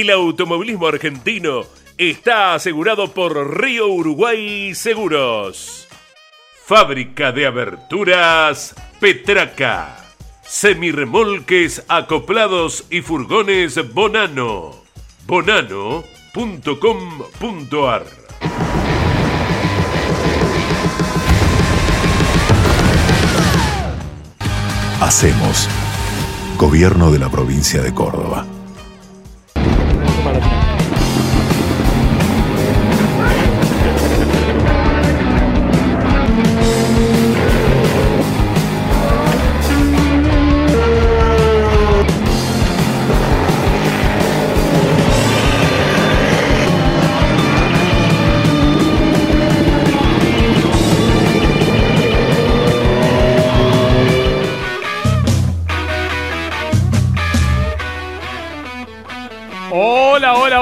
el automovilismo argentino está asegurado por Río Uruguay Seguros. Fábrica de aberturas Petraca. Semirremolques acoplados y furgones Bonano. Bonano.com.ar Hacemos Gobierno de la provincia de Córdoba.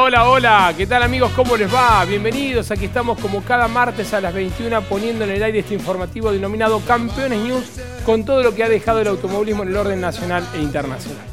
Hola, ¿qué tal amigos? ¿Cómo les va? Bienvenidos, aquí estamos como cada martes a las 21 poniendo en el aire este informativo denominado Campeones News con todo lo que ha dejado el automovilismo en el orden nacional e internacional.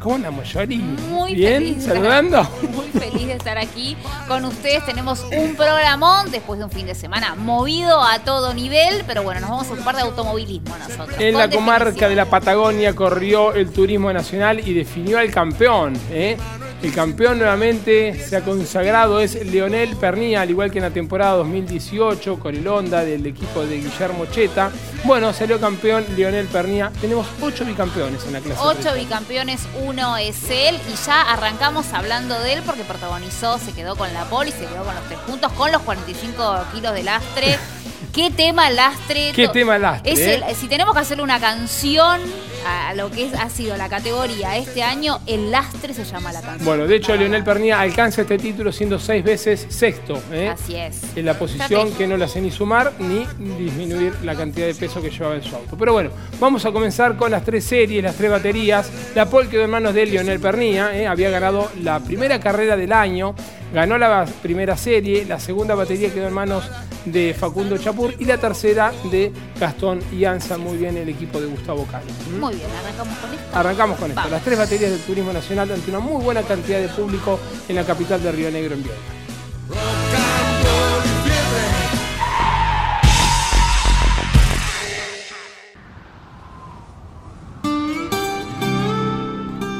¿Cómo andamos, Yori? Muy ¿Bien? Feliz ¿Saludando? Muy feliz de estar aquí con ustedes. Tenemos un programón después de un fin de semana movido a todo nivel, pero bueno, nos vamos a ocupar de automovilismo nosotros. En la comarca de la Patagonia corrió el turismo nacional y definió al campeón. ¿eh? El campeón nuevamente se ha consagrado es Leonel Pernía, al igual que en la temporada 2018 con el Honda del equipo de Guillermo Cheta. Bueno, salió campeón Leonel Pernía. Tenemos ocho bicampeones en la clase. Ocho bicampeones, uno es él y ya arrancamos hablando de él porque protagonizó, se quedó con la poli, se quedó con los tres puntos, con los 45 kilos de lastre. ¿Qué tema lastre? ¿Qué tema lastre? Eh? Si tenemos que hacerle una canción a lo que ha sido la categoría este año, el lastre se llama la canción. Bueno, de hecho, Leonel Pernía alcanza este título siendo seis veces sexto. ¿eh? Así es. En la posición que no le hace ni sumar ni disminuir la cantidad de peso que llevaba en su auto. Pero bueno, vamos a comenzar con las tres series, las tres baterías. La pole quedó en manos de Leonel Pernía, ¿eh? había ganado la primera carrera del año ganó la primera serie, la segunda batería quedó en manos de Facundo Chapur y la tercera de Gastón y Anza, muy bien el equipo de Gustavo Cali. ¿Mm? Muy bien, arrancamos con esto. Arrancamos con esto. Las tres baterías del Turismo Nacional ante una muy buena cantidad de público en la capital de Río Negro en Viena.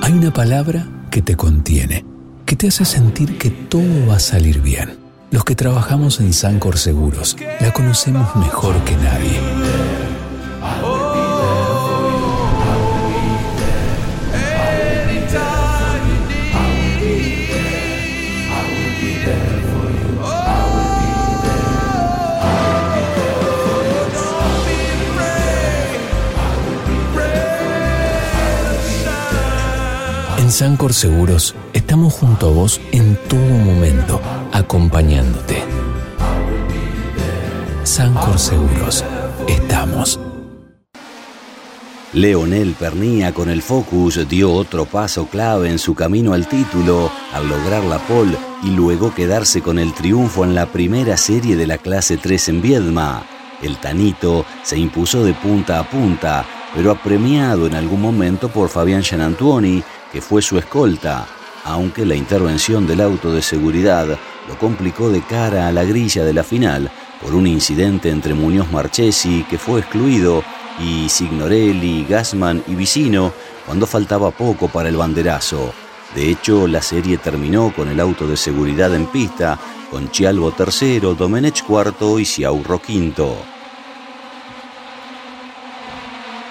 Hay una palabra que te contiene que te hace sentir que todo va a salir bien. Los que trabajamos en Sancor Seguros la conocemos mejor que nadie. Sancor Seguros estamos junto a vos en todo momento, acompañándote. Sancor Seguros, estamos. Leonel Pernía con el Focus dio otro paso clave en su camino al título al lograr la pole y luego quedarse con el triunfo en la primera serie de la clase 3 en Viedma. El Tanito se impuso de punta a punta, pero apremiado en algún momento por Fabián Gianantuoni, que fue su escolta, aunque la intervención del auto de seguridad lo complicó de cara a la grilla de la final por un incidente entre Muñoz Marchesi, que fue excluido, y Signorelli, Gassman y Vicino cuando faltaba poco para el banderazo. De hecho, la serie terminó con el auto de seguridad en pista, con Chialvo tercero, Domenech cuarto y Ciaurro quinto.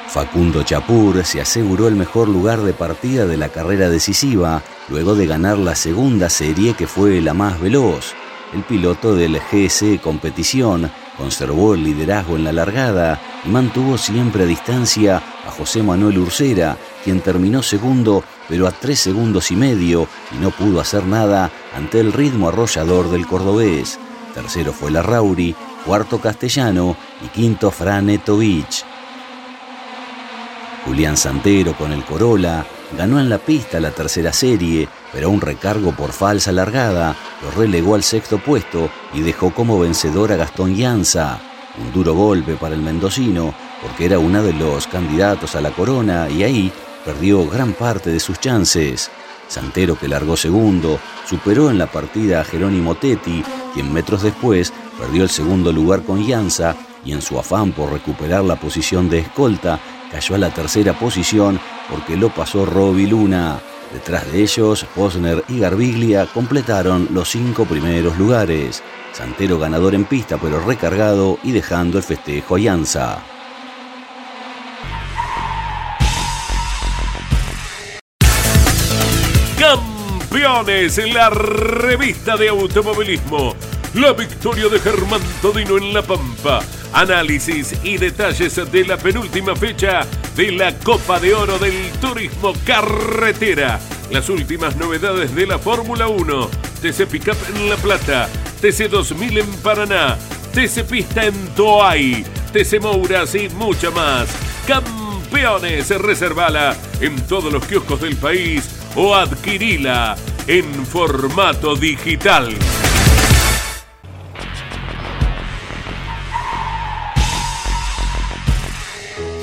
Facundo Chapur se aseguró el mejor lugar de partida de la carrera decisiva, luego de ganar la segunda serie que fue la más veloz. El piloto del GS Competición conservó el liderazgo en la largada y mantuvo siempre a distancia a José Manuel Ursera, quien terminó segundo pero a tres segundos y medio y no pudo hacer nada ante el ritmo arrollador del cordobés. Tercero fue la Rauri, cuarto Castellano y quinto Frane Tovich. Julián Santero con el Corolla ganó en la pista la tercera serie, pero un recargo por falsa largada lo relegó al sexto puesto y dejó como vencedor a Gastón Llanza. Un duro golpe para el mendocino, porque era uno de los candidatos a la corona y ahí perdió gran parte de sus chances. Santero, que largó segundo, superó en la partida a Jerónimo Tetti, quien metros después perdió el segundo lugar con Llanza y en su afán por recuperar la posición de escolta, cayó a la tercera posición porque lo pasó Roby Luna. Detrás de ellos, Posner y Garbiglia completaron los cinco primeros lugares. Santero ganador en pista pero recargado y dejando el festejo a Llanza. Campeones, en la revista de automovilismo. La victoria de Germán Todino en La Pampa. Análisis y detalles de la penúltima fecha de la Copa de Oro del Turismo Carretera. Las últimas novedades de la Fórmula 1. TC Pickup en La Plata. TC 2000 en Paraná. TC Pista en Toay. TC Mouras y mucha más. Campeones, reservala en todos los kioscos del país o adquirila en formato digital.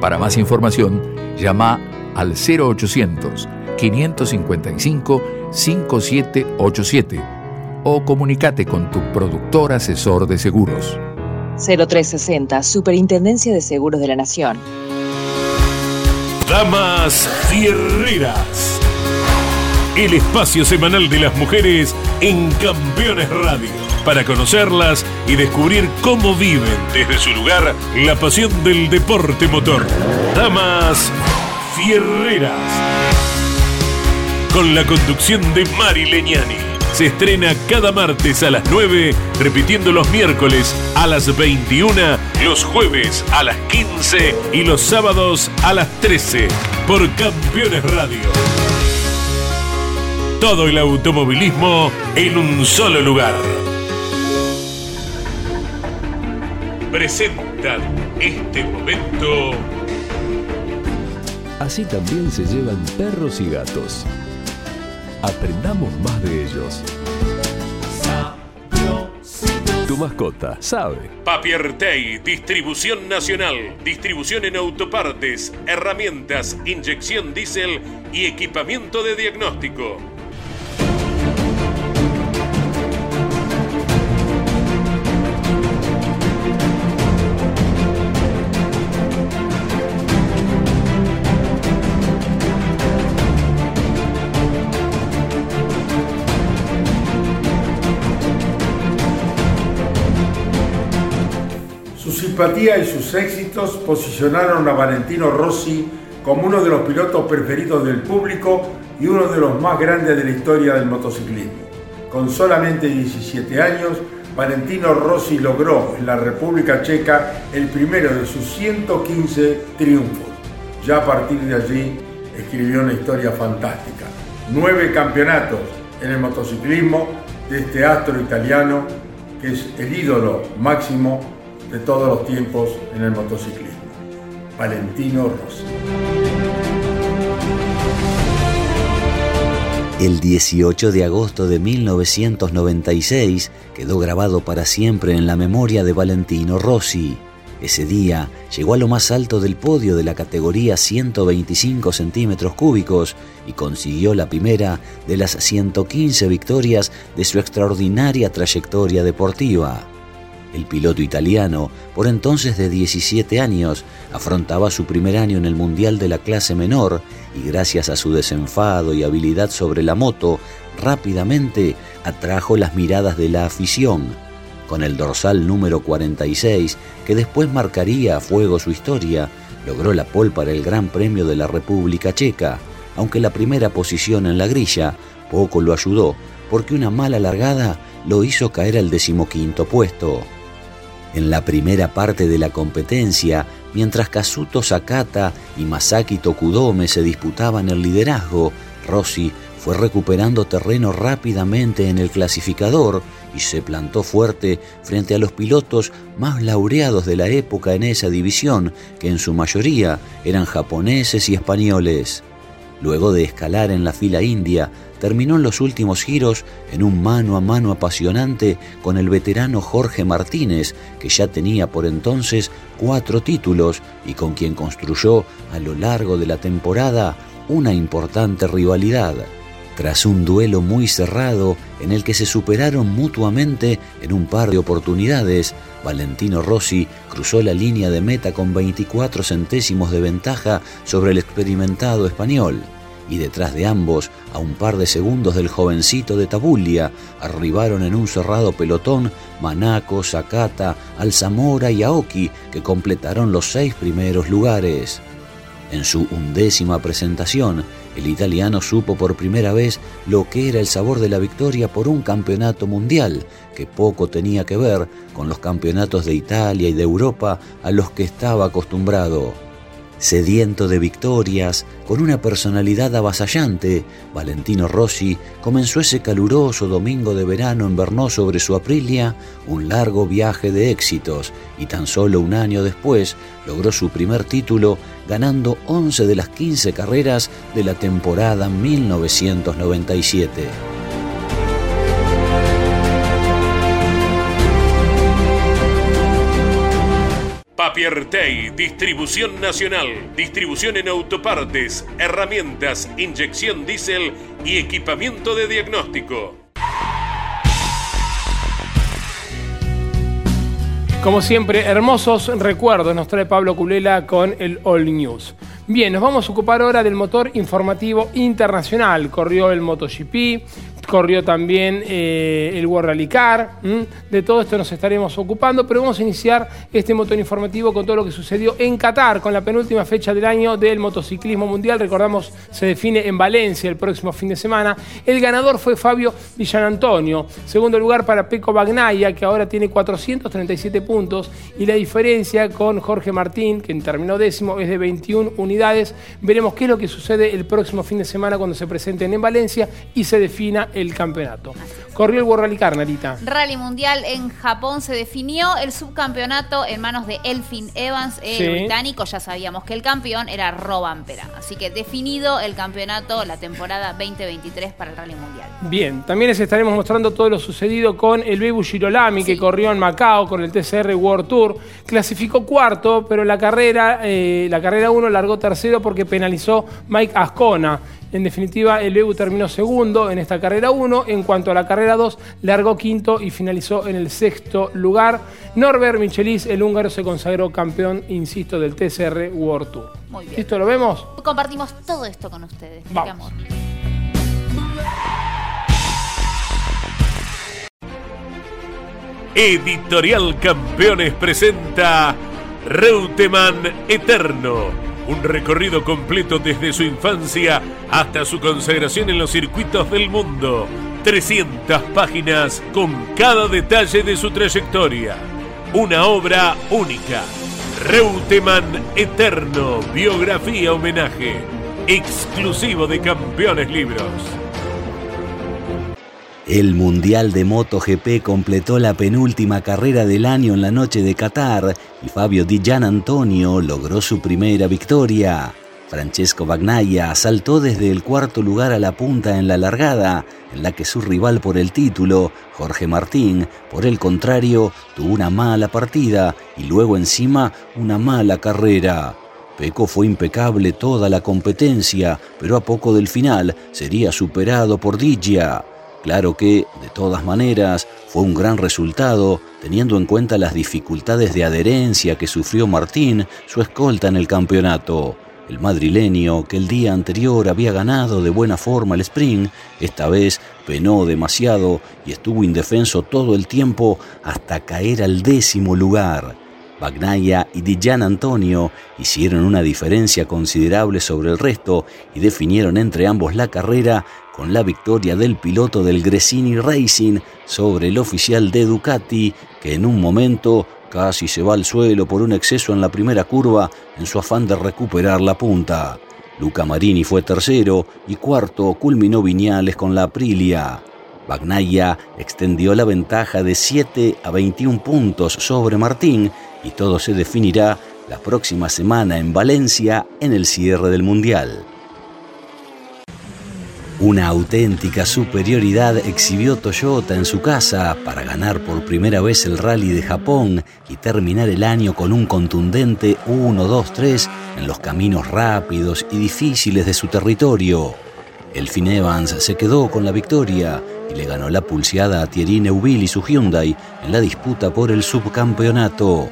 Para más información, llama al 0800 555 5787 o comunícate con tu productor asesor de seguros. 0360, Superintendencia de Seguros de la Nación. Damas Fierreras. El espacio semanal de las mujeres en Campeones Radio. Para conocerlas y descubrir cómo viven desde su lugar la pasión del deporte motor. Damas Fierreras. Con la conducción de Mari Leñani. Se estrena cada martes a las 9, repitiendo los miércoles a las 21, los jueves a las 15 y los sábados a las 13 por Campeones Radio. Todo el automovilismo en un solo lugar. Presentan este momento Así también se llevan perros y gatos. Aprendamos más de ellos. Tu mascota sabe. Papiertei, distribución nacional, distribución en autopartes, herramientas, inyección diésel y equipamiento de diagnóstico. Simpatía y sus éxitos posicionaron a Valentino Rossi como uno de los pilotos preferidos del público y uno de los más grandes de la historia del motociclismo. Con solamente 17 años, Valentino Rossi logró en la República Checa el primero de sus 115 triunfos. Ya a partir de allí escribió una historia fantástica. Nueve campeonatos en el motociclismo de este astro italiano que es el ídolo máximo de todos los tiempos en el motociclismo. Valentino Rossi. El 18 de agosto de 1996 quedó grabado para siempre en la memoria de Valentino Rossi. Ese día llegó a lo más alto del podio de la categoría 125 centímetros cúbicos y consiguió la primera de las 115 victorias de su extraordinaria trayectoria deportiva. El piloto italiano, por entonces de 17 años, afrontaba su primer año en el Mundial de la clase menor y gracias a su desenfado y habilidad sobre la moto, rápidamente atrajo las miradas de la afición. Con el dorsal número 46, que después marcaría a fuego su historia, logró la pole para el Gran Premio de la República Checa, aunque la primera posición en la grilla poco lo ayudó, porque una mala largada lo hizo caer al decimoquinto puesto. En la primera parte de la competencia, mientras Kazuto Sakata y Masaki Tokudome se disputaban el liderazgo, Rossi fue recuperando terreno rápidamente en el clasificador y se plantó fuerte frente a los pilotos más laureados de la época en esa división, que en su mayoría eran japoneses y españoles. Luego de escalar en la fila india, terminó en los últimos giros en un mano a mano apasionante con el veterano Jorge Martínez, que ya tenía por entonces cuatro títulos y con quien construyó a lo largo de la temporada una importante rivalidad. Tras un duelo muy cerrado en el que se superaron mutuamente en un par de oportunidades, Valentino Rossi cruzó la línea de meta con 24 centésimos de ventaja sobre el experimentado español y detrás de ambos, a un par de segundos del jovencito de Tabulia, arribaron en un cerrado pelotón Manaco, Sakata, Alzamora y Aoki, que completaron los seis primeros lugares. En su undécima presentación, el italiano supo por primera vez lo que era el sabor de la victoria por un campeonato mundial, que poco tenía que ver con los campeonatos de Italia y de Europa a los que estaba acostumbrado. Sediento de victorias, con una personalidad avasallante, Valentino Rossi comenzó ese caluroso domingo de verano en Brno sobre su Aprilia un largo viaje de éxitos y tan solo un año después logró su primer título ganando 11 de las 15 carreras de la temporada 1997. Papiertei, distribución nacional, distribución en autopartes, herramientas, inyección diésel y equipamiento de diagnóstico. Como siempre, hermosos recuerdos nos trae Pablo Culela con el All News. Bien, nos vamos a ocupar ahora del motor informativo internacional. Corrió el MotoGP, corrió también eh, el World Rally Car. De todo esto nos estaremos ocupando, pero vamos a iniciar este motor informativo con todo lo que sucedió en Qatar, con la penúltima fecha del año del motociclismo mundial. Recordamos, se define en Valencia el próximo fin de semana. El ganador fue Fabio Villanantonio. Segundo lugar para Peco Bagnaya, que ahora tiene 437 puntos. Y la diferencia con Jorge Martín, que terminó décimo, es de 21 unidades. Veremos qué es lo que sucede el próximo fin de semana cuando se presenten en Valencia y se defina el campeonato. Corrió el World Rally Car, Narita. Rally Mundial en Japón se definió el subcampeonato en manos de Elfin Evans, el Sí. británico. Ya sabíamos que el campeón era Robampera. Así que definido el campeonato, la temporada 2023 para el Rally Mundial. Bien, también les estaremos mostrando todo lo sucedido con el Bebu Girolami, que corrió en Macao con el TCR World Tour. Clasificó cuarto, pero la carrera, eh, la carrera 1 largó tercero porque penalizó Mike Ascona. En definitiva, el Bebu terminó segundo en esta carrera 1. En cuanto a la carrera 2, largó quinto y finalizó en el sexto lugar. Norbert Michelis, el húngaro, se consagró campeón, insisto, del TCR World Tour. Muy bien. ¿Listo? ¿Lo vemos? Compartimos todo esto con ustedes. Vamos. amor. Editorial Campeones presenta Reutemann Eterno. Un recorrido completo desde su infancia hasta su consagración en los circuitos del mundo. 300 páginas con cada detalle de su trayectoria. Una obra única. Reutemann Eterno, biografía homenaje, exclusivo de Campeones Libros. El Mundial de MotoGP completó la penúltima carrera del año en la noche de Qatar y Fabio Di Gian Antonio logró su primera victoria. Francesco Bagnaia saltó desde el cuarto lugar a la punta en la largada, en la que su rival por el título, Jorge Martín, por el contrario, tuvo una mala partida y luego encima una mala carrera. Peco fue impecable toda la competencia, pero a poco del final sería superado por Digia. Claro que, de todas maneras, fue un gran resultado, teniendo en cuenta las dificultades de adherencia que sufrió Martín, su escolta en el campeonato. El madrileño, que el día anterior había ganado de buena forma el sprint, esta vez penó demasiado y estuvo indefenso todo el tiempo hasta caer al décimo lugar. Bagnaya y Dijan Antonio hicieron una diferencia considerable sobre el resto y definieron entre ambos la carrera con la victoria del piloto del Gresini Racing sobre el oficial de Ducati que en un momento Casi se va al suelo por un exceso en la primera curva en su afán de recuperar la punta. Luca Marini fue tercero y cuarto culminó Viñales con la Aprilia. Bagnaia extendió la ventaja de 7 a 21 puntos sobre Martín y todo se definirá la próxima semana en Valencia en el cierre del Mundial. Una auténtica superioridad exhibió Toyota en su casa para ganar por primera vez el rally de Japón y terminar el año con un contundente 1-2-3 en los caminos rápidos y difíciles de su territorio. Elfin Evans se quedó con la victoria y le ganó la pulseada a Thierry Neuville y su Hyundai en la disputa por el subcampeonato.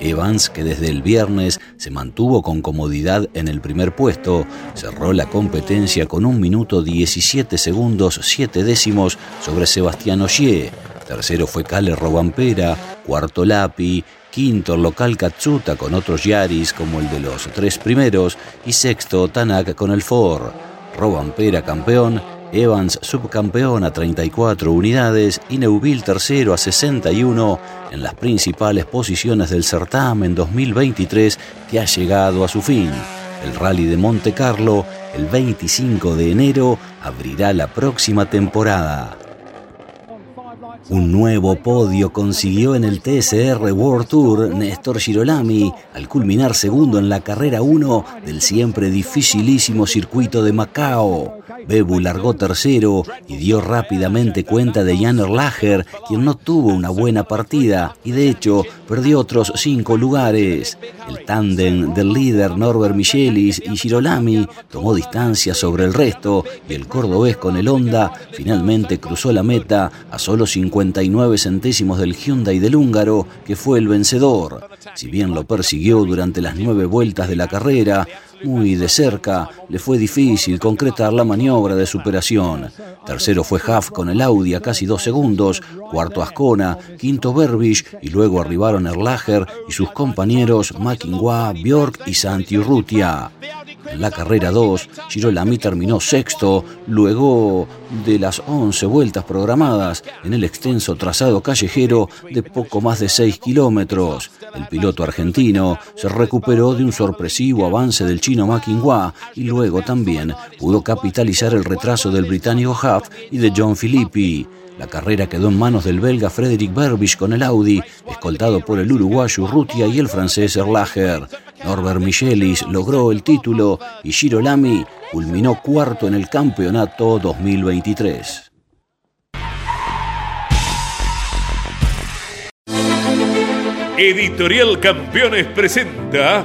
Evans, que desde el viernes se mantuvo con comodidad en el primer puesto, cerró la competencia con un minuto 17 segundos 7 décimos sobre Sebastián Ogier. Tercero fue Cale Robampera, cuarto Lapi, quinto el local Katsuta con otros Yaris como el de los tres primeros y sexto Tanak con el Ford. Robampera campeón Evans subcampeón a 34 unidades y Neuville tercero a 61 en las principales posiciones del certamen 2023 que ha llegado a su fin. El rally de Monte Carlo el 25 de enero abrirá la próxima temporada. Un nuevo podio consiguió en el TSR World Tour Néstor Girolami al culminar segundo en la carrera 1 del siempre dificilísimo circuito de Macao. Bebu largó tercero y dio rápidamente cuenta de Jan Erlacher, quien no tuvo una buena partida y de hecho perdió otros cinco lugares. El tándem del líder Norbert Michelis y Girolami tomó distancia sobre el resto y el cordobés con el Honda finalmente cruzó la meta a solo 59 centésimos del Hyundai del húngaro, que fue el vencedor. Si bien lo persiguió durante las nueve vueltas de la carrera, muy de cerca, le fue difícil concretar la maniobra de superación. Tercero fue Huff con el Audi a casi dos segundos, cuarto Ascona, quinto Berbich y luego arribaron Erlacher y sus compañeros Makingwa, Bjork y Santi Urrutia. En la carrera 2, Girolami terminó sexto, luego de las 11 vueltas programadas en el extenso trazado callejero de poco más de 6 kilómetros. El piloto argentino se recuperó de un sorpresivo avance del chino y luego también pudo capitalizar el retraso del británico Huff y de John Filippi. La carrera quedó en manos del belga Frederick Berbich con el Audi, escoltado por el uruguayo Rutia y el francés Erlacher. Norbert Michelis logró el título y Girolami culminó cuarto en el campeonato 2023. Editorial Campeones presenta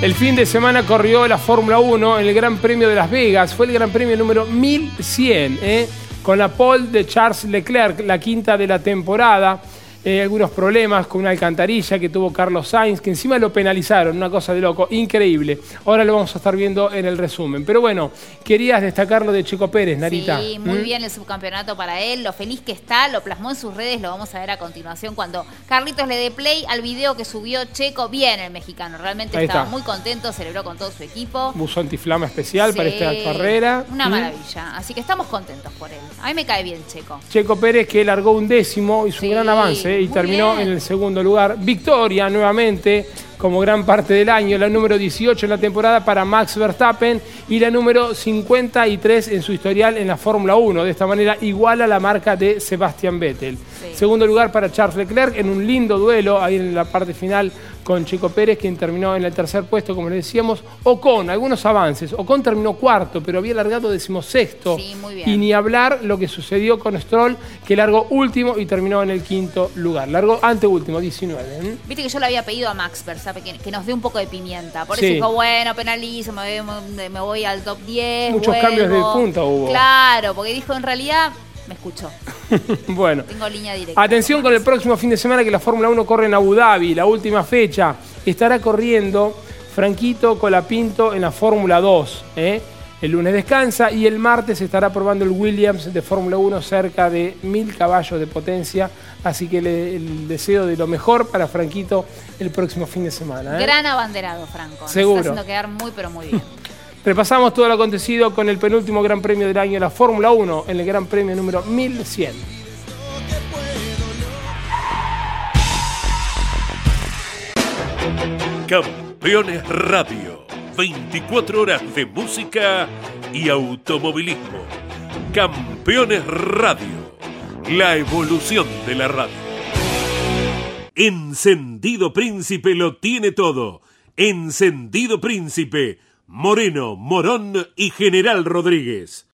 El fin de semana corrió la Fórmula 1 en el Gran Premio de Las Vegas. Fue el Gran Premio número 1100, ¿eh? con la pole de Charles Leclerc, la quinta de la temporada. Eh, algunos problemas con una alcantarilla que tuvo Carlos Sainz, que encima lo penalizaron, una cosa de loco, increíble. Ahora lo vamos a estar viendo en el resumen. Pero bueno, querías destacar lo de Checo Pérez, Narita. Sí, muy ¿Mm? bien el subcampeonato para él, lo feliz que está, lo plasmó en sus redes, lo vamos a ver a continuación cuando Carlitos le dé play al video que subió Checo, bien el mexicano, realmente Ahí estaba está. muy contento, celebró con todo su equipo. Buzo antiflama especial para esta carrera. Una ¿Mm? maravilla, así que estamos contentos por él. A mí me cae bien Checo. Checo Pérez que largó un décimo, hizo Sí, un gran avance ¿eh? Y muy terminó bien. en el segundo lugar. Victoria nuevamente, como gran parte del año, la número 18 en la temporada para Max Verstappen y la número 53 en su historial en la Fórmula 1. De esta manera iguala la marca de Sebastian Vettel. Segundo lugar para Charles Leclerc en un lindo duelo ahí en la parte final con Checo Pérez, quien terminó en el tercer puesto, como le decíamos, Ocon, algunos avances. Ocon terminó cuarto, pero había largado decimosexto. Sí, muy bien. Y ni hablar lo que sucedió con Stroll, que largó último y terminó en el quinto lugar. Largó anteúltimo, 19. ¿eh? Viste que yo le había pedido a Max Verstappen que, que nos dé un poco de pimienta. Por Sí. eso dijo, bueno, penalizo, me, voy- me- me voy al top 10. Muchos cambios de punta hubo. Claro, porque dijo en realidad, me escuchó. bueno. Tengo línea directa. Atención con el próximo fin de semana que la Fórmula 1 corre en Abu Dhabi, la última fecha. Estará corriendo Franquito Colapinto en la Fórmula 2. ¿eh? El lunes descansa y el martes estará probando el Williams de Fórmula 1 cerca de mil caballos de potencia. Así que le- el deseo de lo mejor para Franquito el próximo fin de semana. ¿eh? Gran abanderado, Franco. Nos Seguro. está haciendo quedar muy, pero muy bien. Repasamos todo lo acontecido con el penúltimo Gran Premio del año de la Fórmula 1 en el Gran Premio número 1100. Campeones Radio. 24 horas de música y automovilismo. Campeones Radio. La evolución de la radio. Encendido Príncipe lo tiene todo. Encendido Príncipe. Moreno, Morón y General Rodríguez.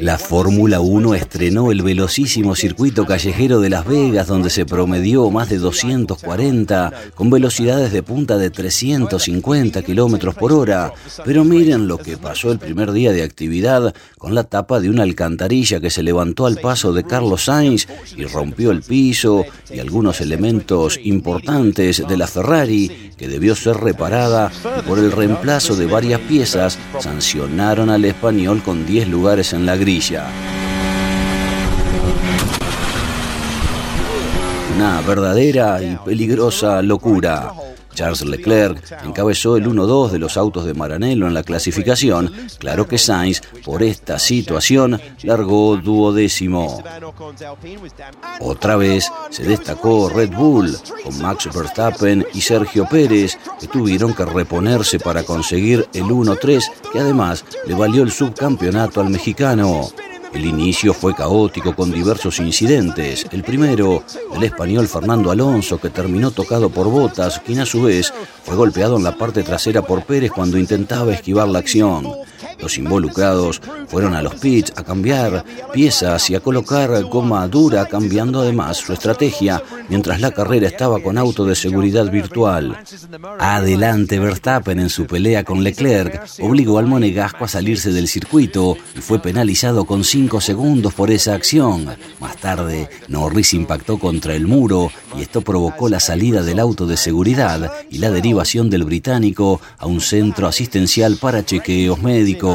La Fórmula 1 estrenó el velocísimo circuito callejero de Las Vegas, donde se promedió más de 240, con velocidades de punta de 350 kilómetros por hora. Pero miren lo que pasó el primer día de actividad con la tapa de una alcantarilla que se levantó al paso de Carlos Sainz y rompió el piso y algunos elementos importantes de la Ferrari, que debió ser reparada y por el reemplazo de varias piezas sancionaron al español con 10 lugares en la grilla. Una verdadera y peligrosa locura. Charles Leclerc encabezó el 1-2 de los autos de Maranello en la clasificación. Claro que Sainz, por esta situación, largó duodécimo. Otra vez se destacó Red Bull, con Max Verstappen y Sergio Pérez, que tuvieron que reponerse para conseguir el 1-3, que además le valió el subcampeonato al mexicano. El inicio fue caótico con diversos incidentes. El primero, el español Fernando Alonso, que terminó tocado por Botas, quien a su vez fue golpeado en la parte trasera por Pérez cuando intentaba esquivar la acción. Los involucrados fueron a los pits a cambiar piezas y a colocar goma dura, cambiando además su estrategia mientras la carrera estaba con auto de seguridad virtual. Adelante Verstappen en su pelea con Leclerc obligó al monegasco a salirse del circuito y fue penalizado con 5 segundos por esa acción. Más tarde, Norris impactó contra el muro y esto provocó la salida del auto de seguridad y la derivación del británico a un centro asistencial para chequeos médicos.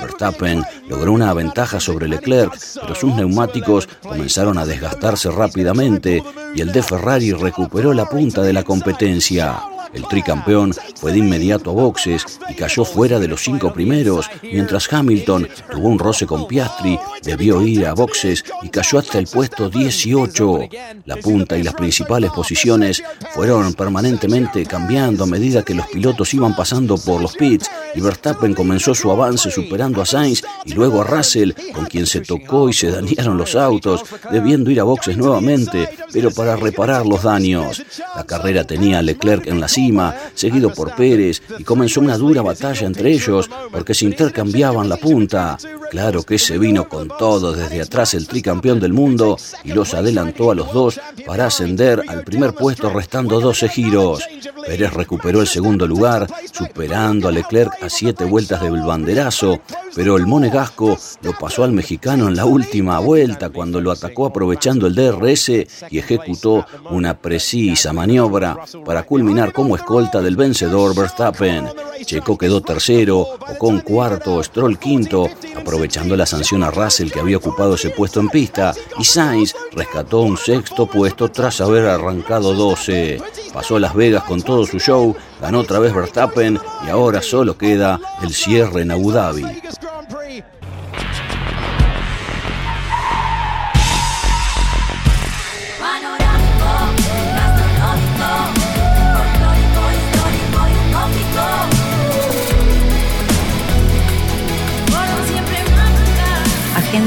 Verstappen logró una ventaja sobre Leclerc, pero sus neumáticos comenzaron a desgastarse rápidamente y el de Ferrari recuperó la punta de la competencia. El tricampeón fue de inmediato a boxes y cayó fuera de los cinco primeros, mientras Hamilton tuvo un roce con Piastri, debió ir a boxes y cayó hasta el puesto 18. La punta y las principales posiciones fueron permanentemente cambiando a medida que los pilotos iban pasando por los pits y Verstappen comenzó su avance superando a Sainz y luego a Russell, con quien se tocó y se dañaron los autos, debiendo ir a boxes nuevamente, pero para reparar los daños. La carrera tenía Leclerc en la cima encima, seguido por Pérez, y comenzó una dura batalla entre ellos porque se intercambiaban la punta. Claro que se vino con todo desde atrás el tricampeón del mundo y los adelantó a los dos para ascender al primer puesto restando 12 giros. Pérez recuperó el segundo lugar, superando a Leclerc a siete vueltas del banderazo, pero el monegasco lo pasó al mexicano en la última vuelta cuando lo atacó aprovechando el DRS y ejecutó una precisa maniobra para culminar como escolta del vencedor Verstappen. Checo quedó tercero, con cuarto, Stroll quinto, aprovechando la sanción a Russell que había ocupado ese puesto en pista, y Sainz rescató un sexto puesto tras haber arrancado 12. Pasó Las Vegas con todo su show, ganó otra vez Verstappen y ahora solo queda el cierre en Abu Dhabi.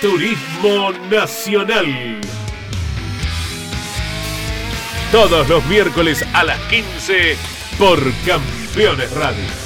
Turismo Nacional. Todos los miércoles a las 15 por Campeones Radio.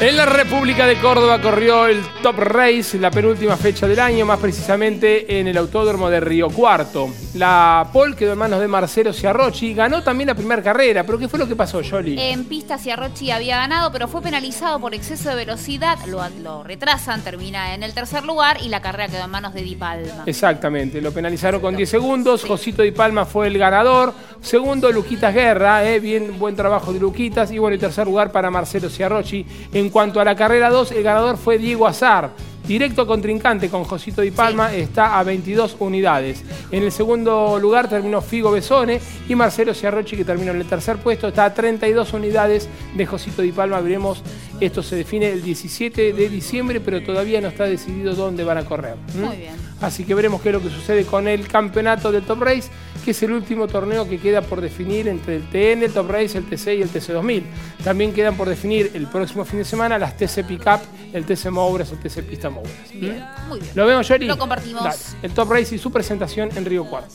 En la República de Córdoba corrió el Top Race, la penúltima fecha del año, más precisamente en el Autódromo de Río Cuarto. La pole quedó en manos de Marcelo Ciarrochi, ganó también la primera carrera, pero ¿qué fue lo que pasó, Jolly? En pista Ciarrochi había ganado, pero fue penalizado por exceso de velocidad, lo, retrasan, termina en el tercer lugar y la carrera quedó en manos de Di Palma. Exactamente, lo penalizaron con 10 segundos, Josito Di Palma fue el ganador, segundo Luquitas Guerra, eh, bien buen trabajo de Luquitas, y bueno, y tercer lugar para Marcelo Ciarrochi. En cuanto a la carrera 2, el ganador fue Diego Azar. Directo contrincante con Josito Di Palma está a 22 unidades. En el segundo lugar terminó Figo Besone y Marcelo Ciarrochi, que terminó en el tercer puesto, está a 32 unidades de Josito Di Palma. Veremos, esto se define el 17 de diciembre, pero todavía no está decidido dónde van a correr. Muy bien. Así que veremos qué es lo que sucede con el campeonato del Top Race, que es el último torneo que queda por definir entre el TN, el Top Race, el TC y el TC2000. También quedan por definir el próximo fin de semana las TC Pickup, el TC Mouras, el TC Pista Mouras. Bien, muy bien. ¿Lo vemos, Yori? Lo compartimos. Dale. El Top Race y su presentación en Río Cuarto.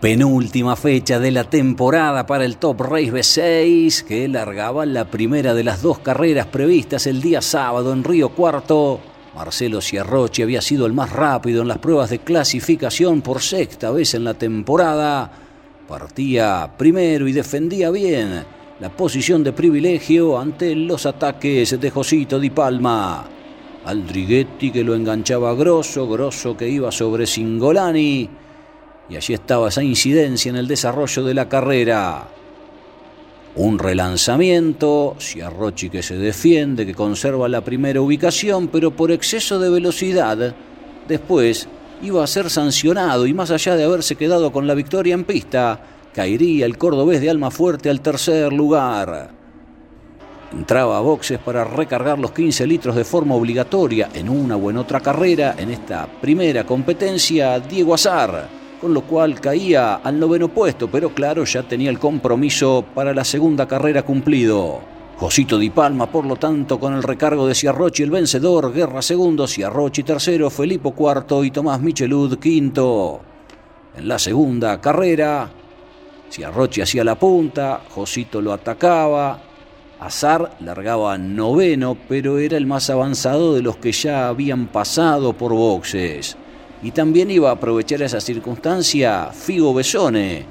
Penúltima fecha de la temporada para el Top Race B6, que largaba la primera de las dos carreras previstas el día sábado en Río Cuarto. Marcelo Ciarrochi había sido el más rápido en las pruebas de clasificación por sexta vez en la temporada. Partía primero y defendía bien la posición de privilegio ante los ataques de Josito Di Palma. Aldriguetti que lo enganchaba grosso, grosso que iba sobre Singolani. Y allí estaba esa incidencia en el desarrollo de la carrera. Un relanzamiento, Ciarrochi que se defiende, que conserva la primera ubicación, pero por exceso de velocidad, después iba a ser sancionado y más allá de haberse quedado con la victoria en pista, caería el cordobés de Almafuerte al tercer lugar. Entraba a boxes para recargar los 15 litros de forma obligatoria en una o en otra carrera en esta primera competencia Diego Azar con lo cual caía al noveno puesto, pero claro, ya tenía el compromiso para la segunda carrera cumplido. Josito Di Palma, por lo tanto, con el recargo de Ciarrochi el vencedor, Guerra segundo, Ciarrochi tercero, Felipe cuarto y Tomás Michelud quinto. En la segunda carrera, Ciarrochi hacía la punta, Josito lo atacaba, Azar largaba noveno, pero era el más avanzado de los que ya habían pasado por boxes. Y también iba a aprovechar esa circunstancia Figo Besone,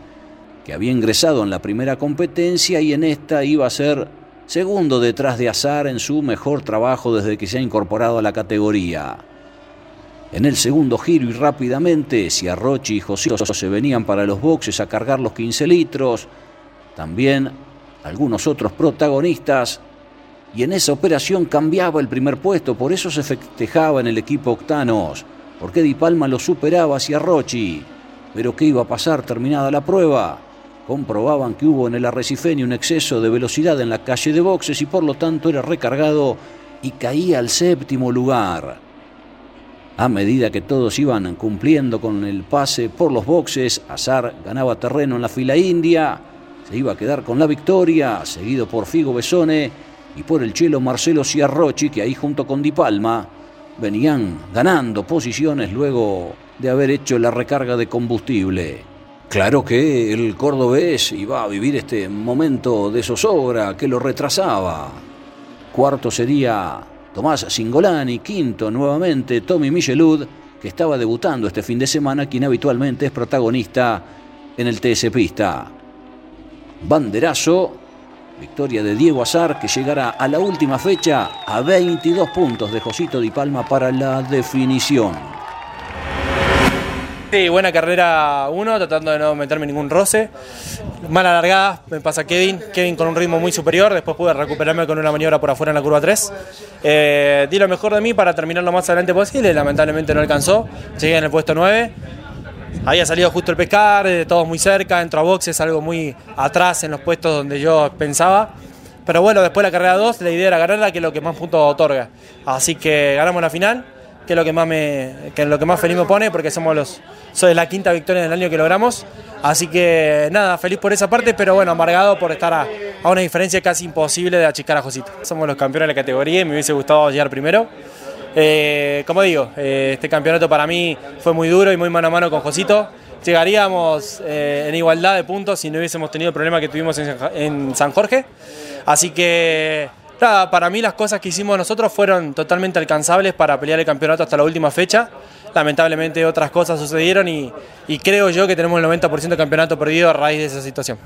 que había ingresado en la primera competencia y en esta iba a ser segundo detrás de Azar en su mejor trabajo desde que se ha incorporado a la categoría. En el segundo giro y rápidamente, si Arrochi y José se venían para los boxes a cargar los 15 litros, también algunos otros protagonistas, y en esa operación cambiaba el primer puesto, por eso se festejaba en el equipo Octanos, porque Di Palma lo superaba hacia Rochi. Pero ¿qué iba a pasar terminada la prueba? Comprobaban que hubo en el arrecifeño un exceso de velocidad en la calle de boxes y por lo tanto era recargado y caía al séptimo lugar. A medida que todos iban cumpliendo con el pase por los boxes, Azar ganaba terreno en la fila india, se iba a quedar con la victoria, seguido por Figo Besone y por el chelo Marcelo Ciarrochi, que ahí junto con Di Palma venían ganando posiciones luego de haber hecho la recarga de combustible. Claro que el cordobés iba a vivir este momento de zozobra que lo retrasaba. Cuarto sería Tomás Singolani, quinto nuevamente Tommy Michelud, que estaba debutando este fin de semana, quien habitualmente es protagonista en el TS Pista banderazo. Victoria de Diego Azar que llegará a la última fecha a 22 puntos de Josito Di Palma para la definición. Sí, buena carrera uno, tratando de no meterme ningún roce. Mala largada, me pasa Kevin. Kevin con un ritmo muy superior, después pude recuperarme con una maniobra por afuera en la curva 3. Eh, di lo mejor de mí para terminar lo más adelante posible, lamentablemente no alcanzó. Llegué en el puesto 9 había salido justo el pescar, eh, todos muy cerca, entro a boxes, algo muy atrás en los puestos donde yo pensaba. Pero bueno, después de la carrera 2, la idea era ganarla, que es lo que más puntos otorga. Así que ganamos la final, que es lo que más me, que lo que más feliz me pone, porque somos los, soy la quinta victoria del año que logramos. Así que nada, feliz por esa parte, pero bueno, amargado por estar a, a una diferencia casi imposible de achicar a Josito. Somos los campeones de la categoría y me hubiese gustado llegar primero. Eh, como digo, eh, este campeonato para mí fue muy duro y muy mano a mano con Josito. Llegaríamos eh, en igualdad de puntos si no hubiésemos tenido el problema que tuvimos en, San Jorge. Así que, para mí las cosas que hicimos nosotros fueron totalmente alcanzables para pelear el campeonato hasta la última fecha. Lamentablemente otras cosas sucedieron y, y creo yo que tenemos el 90% del campeonato perdido a raíz de esa situación.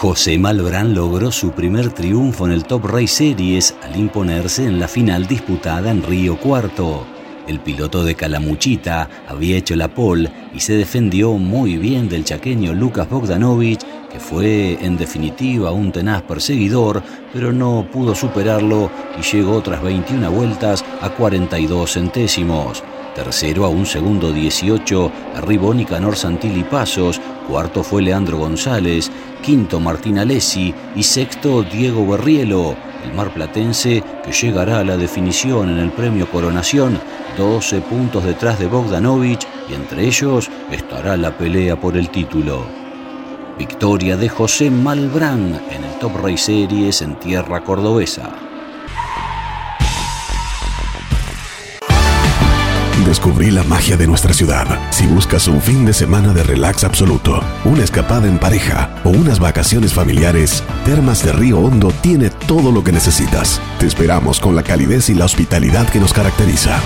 José Malbrán logró su primer triunfo en el Top Race Series al imponerse en la final disputada en Río Cuarto. El piloto de Calamuchita había hecho la pole y se defendió muy bien del chaqueño Lucas Bogdanovich, que fue en definitiva un tenaz perseguidor, pero no pudo superarlo y llegó otras 21 vueltas a 42 centésimos. Tercero a un segundo 18, arribó Nicanor Santilli Pasos, cuarto fue Leandro González, quinto Martín Alessi y sexto Diego Berrielo, el marplatense que llegará a la definición en el premio Coronación, 12 puntos detrás de Bogdanovich y entre ellos estará la pelea por el título. Victoria de José Malbrán en el Top Race Series en tierra cordobesa. Descubrí la magia de nuestra ciudad. Si buscas un fin de semana de relax absoluto, una escapada en pareja o unas vacaciones familiares, Termas de Río Hondo tiene todo lo que necesitas. Te esperamos con la calidez y la hospitalidad que nos caracteriza.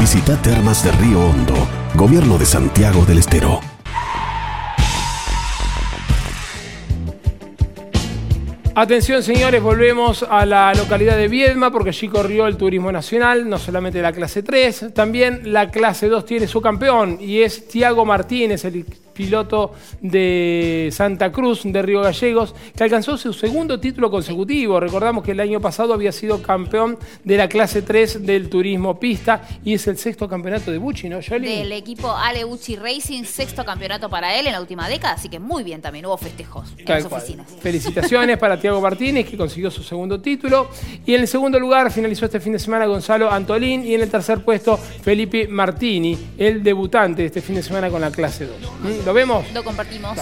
Visita Termas de Río Hondo, Gobierno de Santiago del Estero. Atención señores, volvemos a la localidad de Viedma porque allí corrió el turismo nacional, no solamente la clase 3, también la clase 2 tiene su campeón y es Tiago Martínez, el piloto de Santa Cruz, de Río Gallegos, que alcanzó su segundo título consecutivo. Recordamos que el año pasado había sido campeón de la clase 3 del turismo pista y es el sexto campeonato de Bucci, ¿no, Yoli? Del equipo Ale Bucci Racing, sexto campeonato para él en la última década, así que muy bien también, hubo festejos en las oficinas. Felicitaciones para Tiago Martínez, que consiguió su segundo título. Y en el segundo lugar finalizó este fin de semana Gonzalo Antolín y en el tercer puesto Felipe Martini, el debutante de este fin de semana con la clase 2. ¿Lo vemos? Lo compartimos.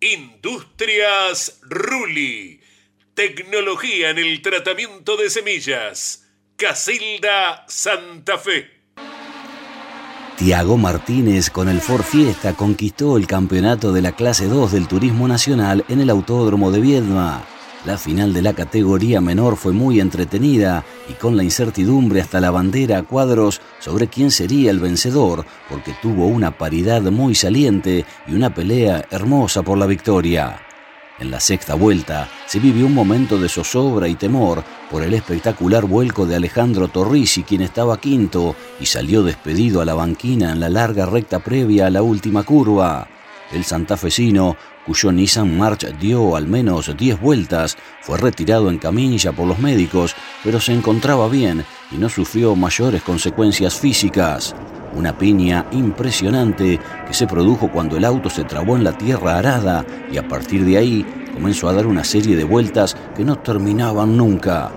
Industrias Ruli. Tecnología en el tratamiento de semillas. Casilda Santa Fe. Tiago Martínez con el Ford Fiesta conquistó el campeonato de la clase 2 del Turismo Nacional en el Autódromo de Viedma. La final de la categoría menor fue muy entretenida y con la incertidumbre hasta la bandera a cuadros sobre quién sería el vencedor, porque tuvo una paridad muy saliente y una pelea hermosa por la victoria. En la sexta vuelta se vivió un momento de zozobra y temor por el espectacular vuelco de Alejandro Torrisi, quien estaba quinto y salió despedido a la banquina en la larga recta previa a la última curva. El santafesino, cuyo Nissan March dio al menos 10 vueltas, fue retirado en camilla por los médicos, pero se encontraba bien y no sufrió mayores consecuencias físicas. Una piña impresionante que se produjo cuando el auto se trabó en la tierra arada y a partir de ahí comenzó a dar una serie de vueltas que no terminaban nunca.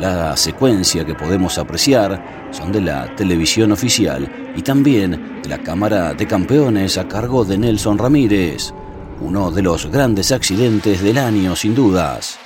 La secuencia que podemos apreciar son de la televisión oficial y también de la Cámara de Campeones a cargo de Nelson Ramírez, uno de los grandes accidentes del año sin dudas.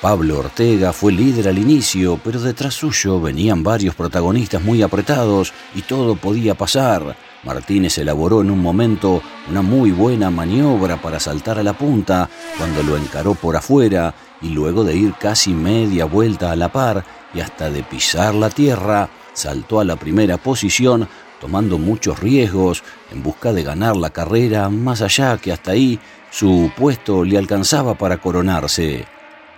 Pablo Ortega fue líder al inicio, pero detrás suyo venían varios protagonistas muy apretados y todo podía pasar. Martínez elaboró en un momento una muy buena maniobra para saltar a la punta cuando lo encaró por afuera y luego de ir casi media vuelta a la par y hasta de pisar la tierra, saltó a la primera posición tomando muchos riesgos en busca de ganar la carrera, más allá que hasta ahí su puesto le alcanzaba para coronarse.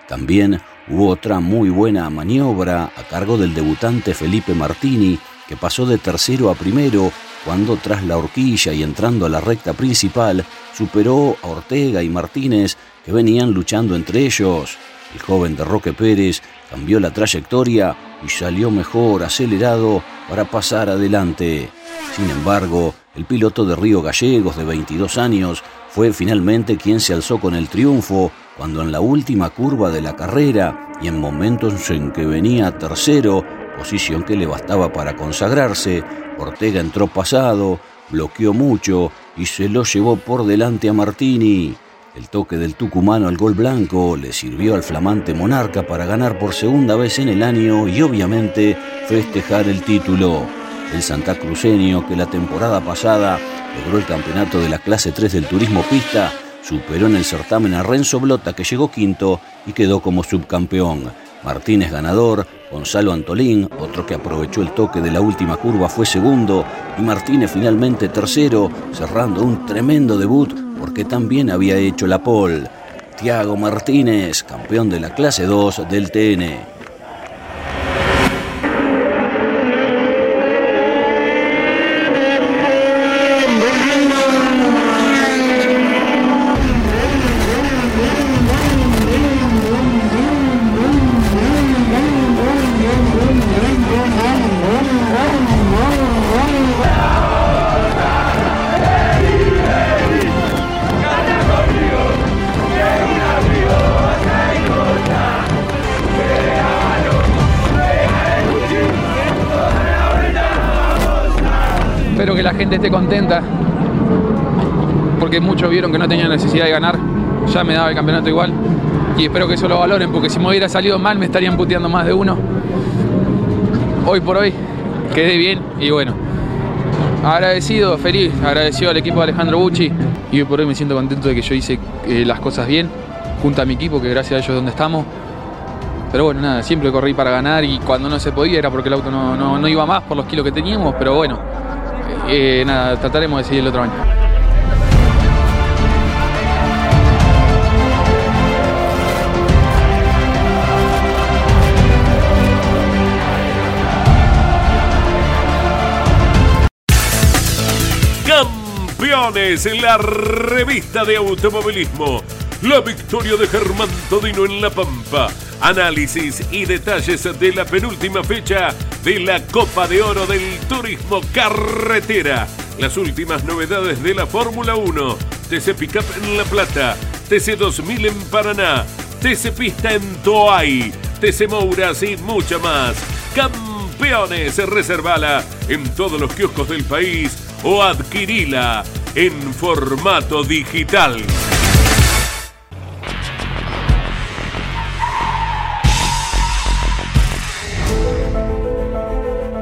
También hubo otra muy buena maniobra a cargo del debutante Felipe Martini, que pasó de tercero a primero cuando tras la horquilla y entrando a la recta principal superó a Ortega y Martínez que venían luchando entre ellos. El joven de Roque Pérez cambió la trayectoria y salió mejor acelerado para pasar adelante. Sin embargo, el piloto de Río Gallegos de 22 años fue finalmente quien se alzó con el triunfo cuando en la última curva de la carrera y en momentos en que venía tercero, posición que le bastaba para consagrarse, Ortega entró pasado, bloqueó mucho y se lo llevó por delante a Martini. El toque del tucumano al gol blanco le sirvió al flamante monarca para ganar por segunda vez en el año y obviamente festejar el título. El santacruceño que la temporada pasada logró el campeonato de la clase 3 del turismo pista Superó en el certamen a Renzo Blota, que llegó quinto y quedó como subcampeón. Martínez ganador, Gonzalo Antolín, otro que aprovechó el toque de la última curva, fue segundo y Martínez finalmente tercero, cerrando un tremendo debut porque también había hecho la pole. Tiago Martínez, campeón de la clase 2 del TN. Gente esté contenta, porque muchos vieron que no tenía necesidad de ganar, ya me daba el campeonato igual, y espero que eso lo valoren, porque si me hubiera salido mal me estarían puteando más de uno. Hoy por hoy quedé bien y bueno, agradecido, feliz, agradecido al equipo de Alejandro Bucci y hoy por hoy me siento contento de que yo hice eh, las cosas bien junto a mi equipo, que gracias a ellos es donde estamos. Pero bueno, nada, siempre corrí para ganar y cuando no se podía era porque el auto no, no iba más por los kilos que teníamos, pero bueno, eh, nada, trataremos de seguir el otro año. Campeones en la revista de automovilismo. La victoria de Germán Todino en La Pampa. Análisis y detalles de la penúltima fecha de la Copa de Oro del Turismo Carretera. Las últimas novedades de la Fórmula 1. TC Pickup en La Plata. TC 2000 en Paraná. TC Pista en Toay. TC Mouras y mucha más. Campeones, reservala en todos los kioscos del país o adquirila en formato digital.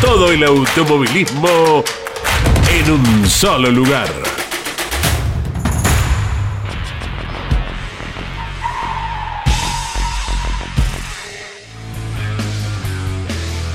Todo el automovilismo en un solo lugar.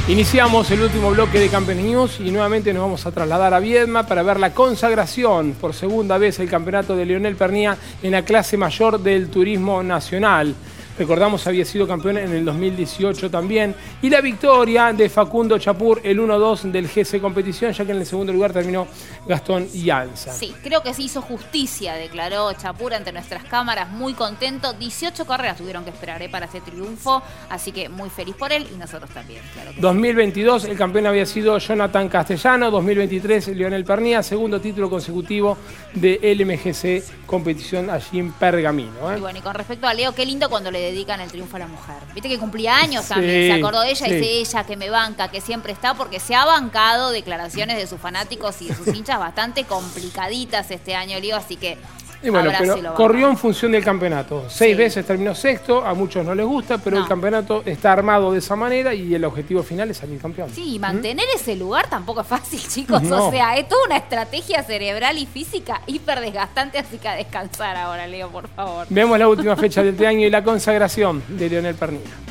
Iniciamos el último bloque de Campeones News y nuevamente nos vamos a trasladar a Viedma para ver la consagración por segunda vez el campeonato de Leonel Pernía en la clase mayor del turismo nacional. Recordamos había sido campeón en el 2018 también. Y la victoria de Facundo Chapur, el 1-2 del GC Competición, ya que en el segundo lugar terminó Gastón Ianza. Sí, creo que se hizo justicia, declaró Chapur ante nuestras cámaras, muy contento. 18 carreras tuvieron que esperar eh, para este triunfo, así que muy feliz por él y nosotros también. Claro 2022 el campeón había sido Jonathan Castellano, 2023 Leonel Pernía, segundo título consecutivo de LMGC Competición allí en Pergamino. ¿eh? Y bueno, y con respecto a Leo, qué lindo cuando le dedican el triunfo a la mujer. Viste que cumplía años también, se acordó de ella y dice ella que me banca, que siempre está, porque se ha bancado declaraciones de sus fanáticos y de sus hinchas bastante complicaditas este año, Leo, así que y bueno, pero corrió en función del campeonato. Seis veces terminó sexto, a muchos no les gusta, pero el campeonato está armado de esa manera y el objetivo final es salir campeón. Sí, y mantener ese lugar tampoco es fácil, chicos. O sea, es toda una estrategia cerebral y física hiper desgastante, así que a descansar ahora, Leo, por favor. Vemos la última fecha de este año y la consagración de Leonel Pernilla.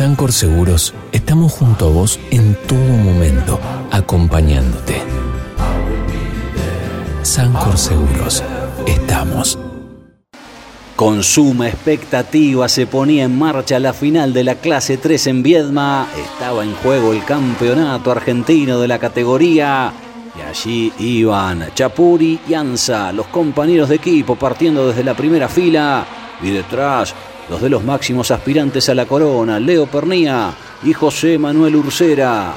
Sancor Seguros estamos junto a vos en todo momento, acompañándote. Sancor Seguros, estamos. Con suma expectativa se ponía en marcha la final de la clase 3 en Viedma. Estaba en juego el campeonato argentino de la categoría. Y allí iban Chapuri y Anza, los compañeros de equipo, partiendo desde la primera fila. Y detrás los de los máximos aspirantes a la corona, Leo Pernía y José Manuel Ursera.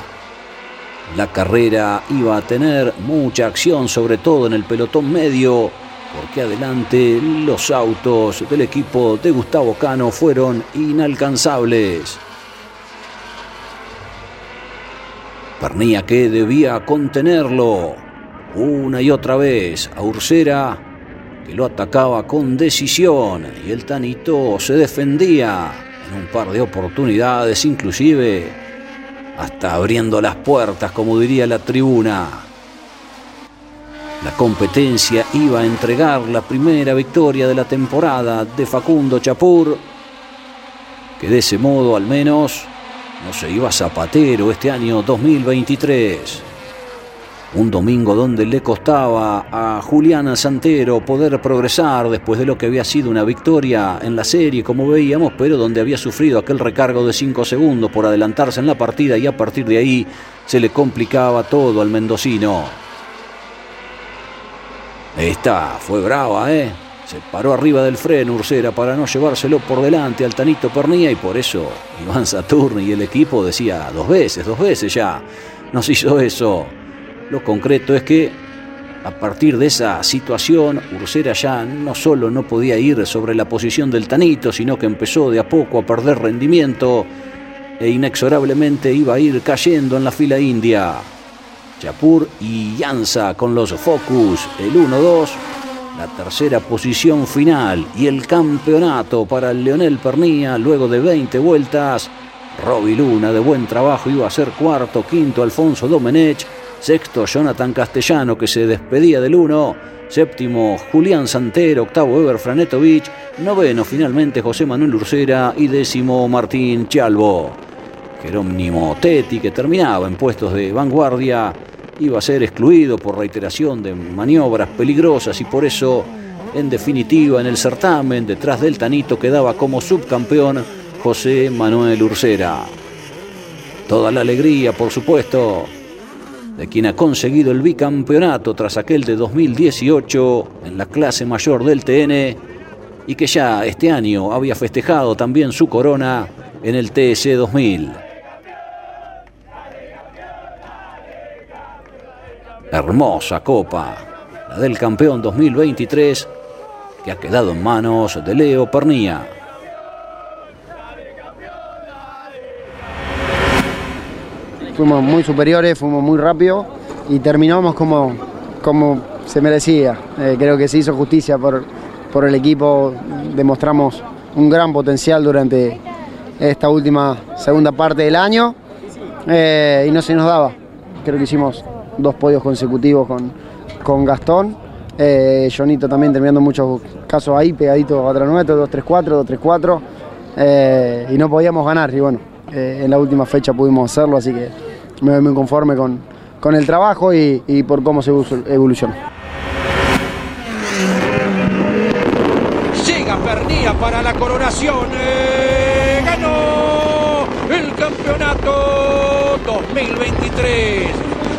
La carrera iba a tener mucha acción, sobre todo en el pelotón medio, porque adelante los autos del equipo de Gustavo Cano fueron inalcanzables. Pernía que debía contenerlo una y otra vez a Ursera que lo atacaba con decisión y el Tanito se defendía en un par de oportunidades, inclusive hasta abriendo las puertas, como diría la tribuna. La competencia iba a entregar la primera victoria de la temporada de Facundo Chapur, que de ese modo al menos no se iba zapatero este año 2023. Un domingo donde le costaba a Juliana Santero poder progresar después de lo que había sido una victoria en la serie, como veíamos, pero donde había sufrido aquel recargo de 5 segundos por adelantarse en la partida y a partir de ahí se le complicaba todo al mendocino. Esta fue brava, ¿eh? Se paró arriba del freno Ursera para no llevárselo por delante al Tanito Pernía y por eso Iván Saturni y el equipo decía dos veces, dos veces ya nos hizo eso. Lo concreto es que A partir de esa situación, Ursera ya no solo no podía ir sobre la posición del Tanito, sino que empezó de a poco a perder rendimiento e inexorablemente iba a ir cayendo en la fila india. Chapur y Yanza con los Focus, el 1-2, la tercera posición final y el campeonato para el Leonel Pernía luego de 20 vueltas. Roby Luna de buen trabajo iba a ser cuarto, quinto Alfonso Domenech, sexto Jonathan Castellano que se despedía del 1, séptimo Julián Santero, octavo Eber Franetovich, noveno finalmente José Manuel Ursera y décimo Martín Chalvo. Jerónimo Tetti que terminaba en puestos de vanguardia iba a ser excluido por reiteración de maniobras peligrosas y por eso, en definitiva, en el certamen, detrás del Tanito quedaba como subcampeón José Manuel Ursera. Toda la alegría, por supuesto, de quien ha conseguido el bicampeonato tras aquel de 2018 en la clase mayor del TN y que ya este año había festejado también su corona en el TS 2000. Hermosa copa, la del campeón 2023, que ha quedado en manos de Leo Pernía. Fuimos muy superiores, fuimos muy rápidos y terminamos como, como se merecía. Eh, creo que se hizo justicia por, por el equipo, demostramos un gran potencial durante esta última segunda parte del año eh, y no se nos daba. Creo que hicimos dos podios consecutivos con, con Gastón. Eh, Jonito también terminando muchos casos ahí, pegadito atrás nuestro, 2-3-4, 2-3-4. Eh, y no podíamos ganar. Y bueno, en la última fecha pudimos hacerlo, así que me voy muy conforme con, con el trabajo y, por cómo se evolucionó. Llega Pernía para la coronación. Eh, ganó el campeonato 2023.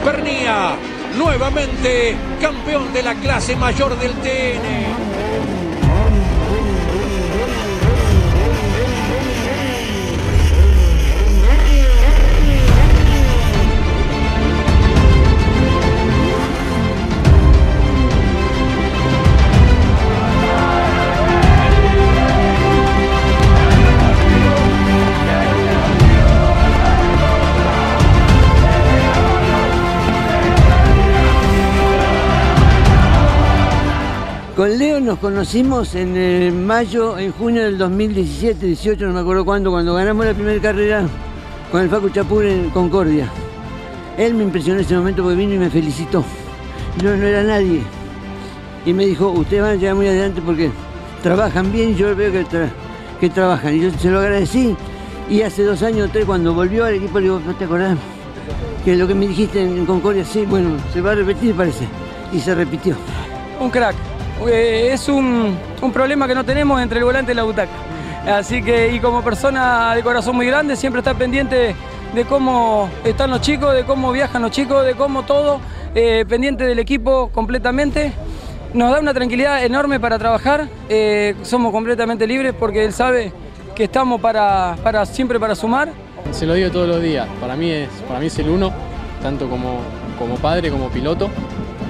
Pernía, nuevamente campeón de la clase mayor del TN. Conocimos en eh, mayo, en junio del 2017, 18, no me acuerdo cuándo, cuando ganamos la primera carrera con el Facu Chapur en Concordia. Él me impresionó en ese momento porque vino y me felicitó. Yo no era nadie. Y me dijo, ustedes van a llegar muy adelante porque trabajan bien yo veo que, que trabajan. Y yo se lo agradecí. Y hace dos años o tres, cuando volvió al equipo, le digo, ¿no te acordás? Que lo que me dijiste en Concordia, sí, bueno, se va a repetir, parece. Y se repitió. Un crack. Eh, es un, un problema que no tenemos entre el volante y la butaca. Así que, y como persona de corazón muy grande, siempre está pendiente de cómo están los chicos, de cómo viajan los chicos, de cómo todo, eh, pendiente del equipo completamente. Nos da una tranquilidad enorme para trabajar, eh, somos completamente libres porque él sabe que estamos para, para, siempre para sumar. Se lo digo todos los días, para mí es, para mí es el uno, tanto como, como padre como piloto.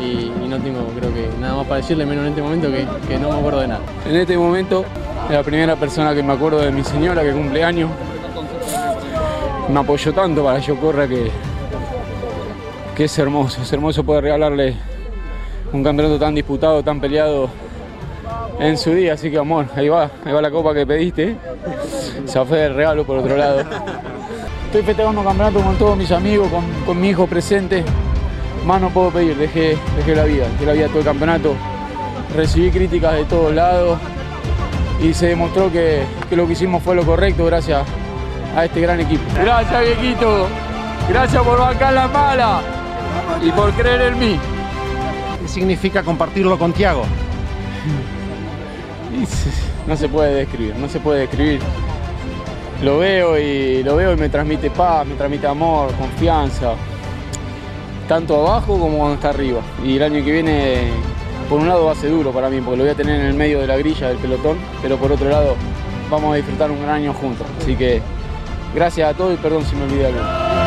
Y, no tengo, creo que nada más para decirle, menos en este momento, que, no me acuerdo de nada. En este momento la primera persona que me acuerdo de mi señora que cumple años. Me apoyó tanto para que yo corra que, que es hermoso, es hermoso poder regalarle un campeonato tan disputado, tan peleado en su día. Así que amor, ahí va, ahí va la copa que pediste. Se fue de regalo por otro lado. Estoy festejando un campeonato con todos mis amigos, con, con mi hijo presente. Más no puedo pedir, dejé, dejé la vida, dejé la vida todo el campeonato. Recibí críticas de todos lados y se demostró que, que lo que hicimos fue lo correcto gracias a este gran equipo. Gracias viejito, gracias por bancar la mala y por creer en mí. ¿Qué significa compartirlo con Tiago? No se puede describir, no se puede describir. Lo veo y lo veo y me transmite paz, me transmite amor, confianza. Tanto abajo como cuando está arriba. Y el año que viene, por un lado va a ser duro para mí, porque lo voy a tener en el medio de la grilla del pelotón, pero por otro lado vamos a disfrutar un gran año juntos. Así que gracias a todos y perdón si me olvidé algo.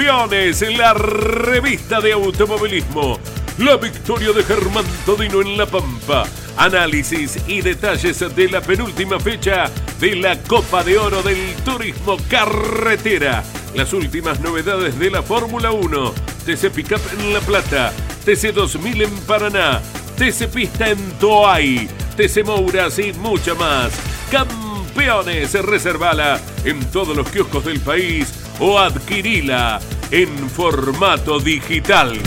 Campeones en la revista de automovilismo. La victoria de Germán Todino en La Pampa. Análisis y detalles de la penúltima fecha de la Copa de Oro del Turismo Carretera. Las últimas novedades de la Fórmula 1. TC Pickup en La Plata. TC 2000 en Paraná. TC Pista en Toay. TC Mouras y mucha más. Campeones, reservala en todos los kioscos del país o adquirila en formato digital.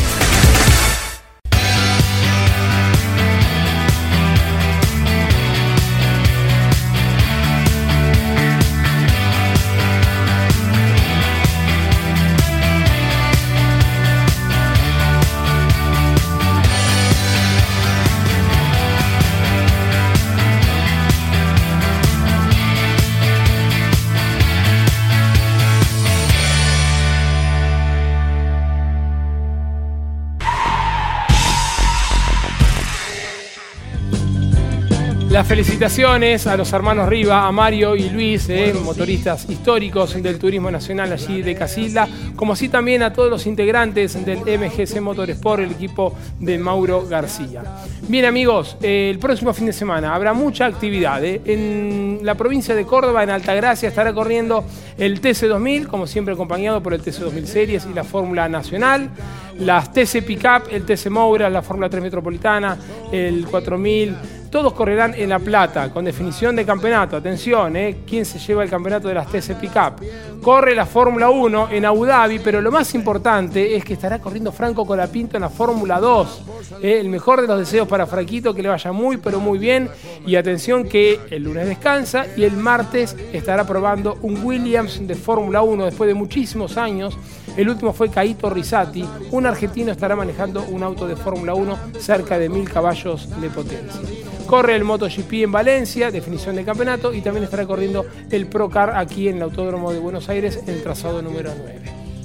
Las felicitaciones a los hermanos Riva, a Mario y Luis, eh, motoristas históricos del turismo nacional allí de Casilda, como así también a todos los integrantes del MGC Motorsport, el equipo de Mauro García. Bien amigos, eh, el próximo fin de semana habrá mucha actividad. eh. En la provincia de Córdoba, en Altagracia, estará corriendo el TC2000, como siempre acompañado por el TC2000 Series y la Fórmula Nacional, las TC Pickup, el TC Moura, la Fórmula 3 Metropolitana, el 4000 todos correrán en La Plata, con definición de campeonato. Atención, ¿eh? ¿quién se lleva el campeonato de las TC Pickup? Corre la Fórmula 1 en Abu Dhabi, pero lo más importante es que estará corriendo Franco Colapinto en la Fórmula 2. ¿eh? El mejor de los deseos para Franquito, que le vaya muy, pero muy bien. Y atención que el lunes descansa y el martes estará probando un Williams de Fórmula 1 después de muchísimos años. El último fue Caito Risati. Un argentino estará manejando un auto de Fórmula 1 cerca de mil caballos de potencia. Corre el MotoGP en Valencia, definición de campeonato, y también estará corriendo el Procar aquí en el Autódromo de Buenos Aires en el trazado número 9.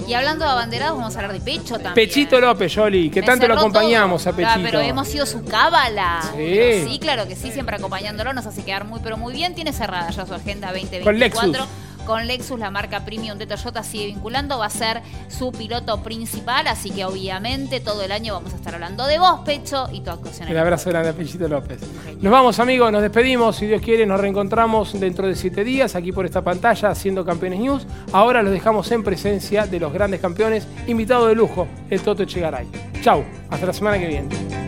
Y hablando de abanderados, vamos a hablar de Pecho también. Pechito López, Joli, que Me tanto lo acompañamos todo. a Pechito. Ah, pero hemos sido su cábala. Sí, claro que sí, siempre acompañándolo, nos hace quedar muy, pero muy bien. Tiene cerrada ya su agenda 2024. Con Lexus. Con Lexus, la marca premium de Toyota sigue vinculando, va a ser su piloto principal, así que obviamente todo el año vamos a estar hablando de vos, Pecho, y tu actuación. El abrazo grande a Pechito López. Nos vamos, amigos, nos despedimos. Si Dios quiere, nos reencontramos dentro de siete días aquí por esta pantalla haciendo Campeones News. Ahora los dejamos en presencia de los grandes campeones, invitado de lujo, el Toto Echegaray. Chau, hasta la semana que viene.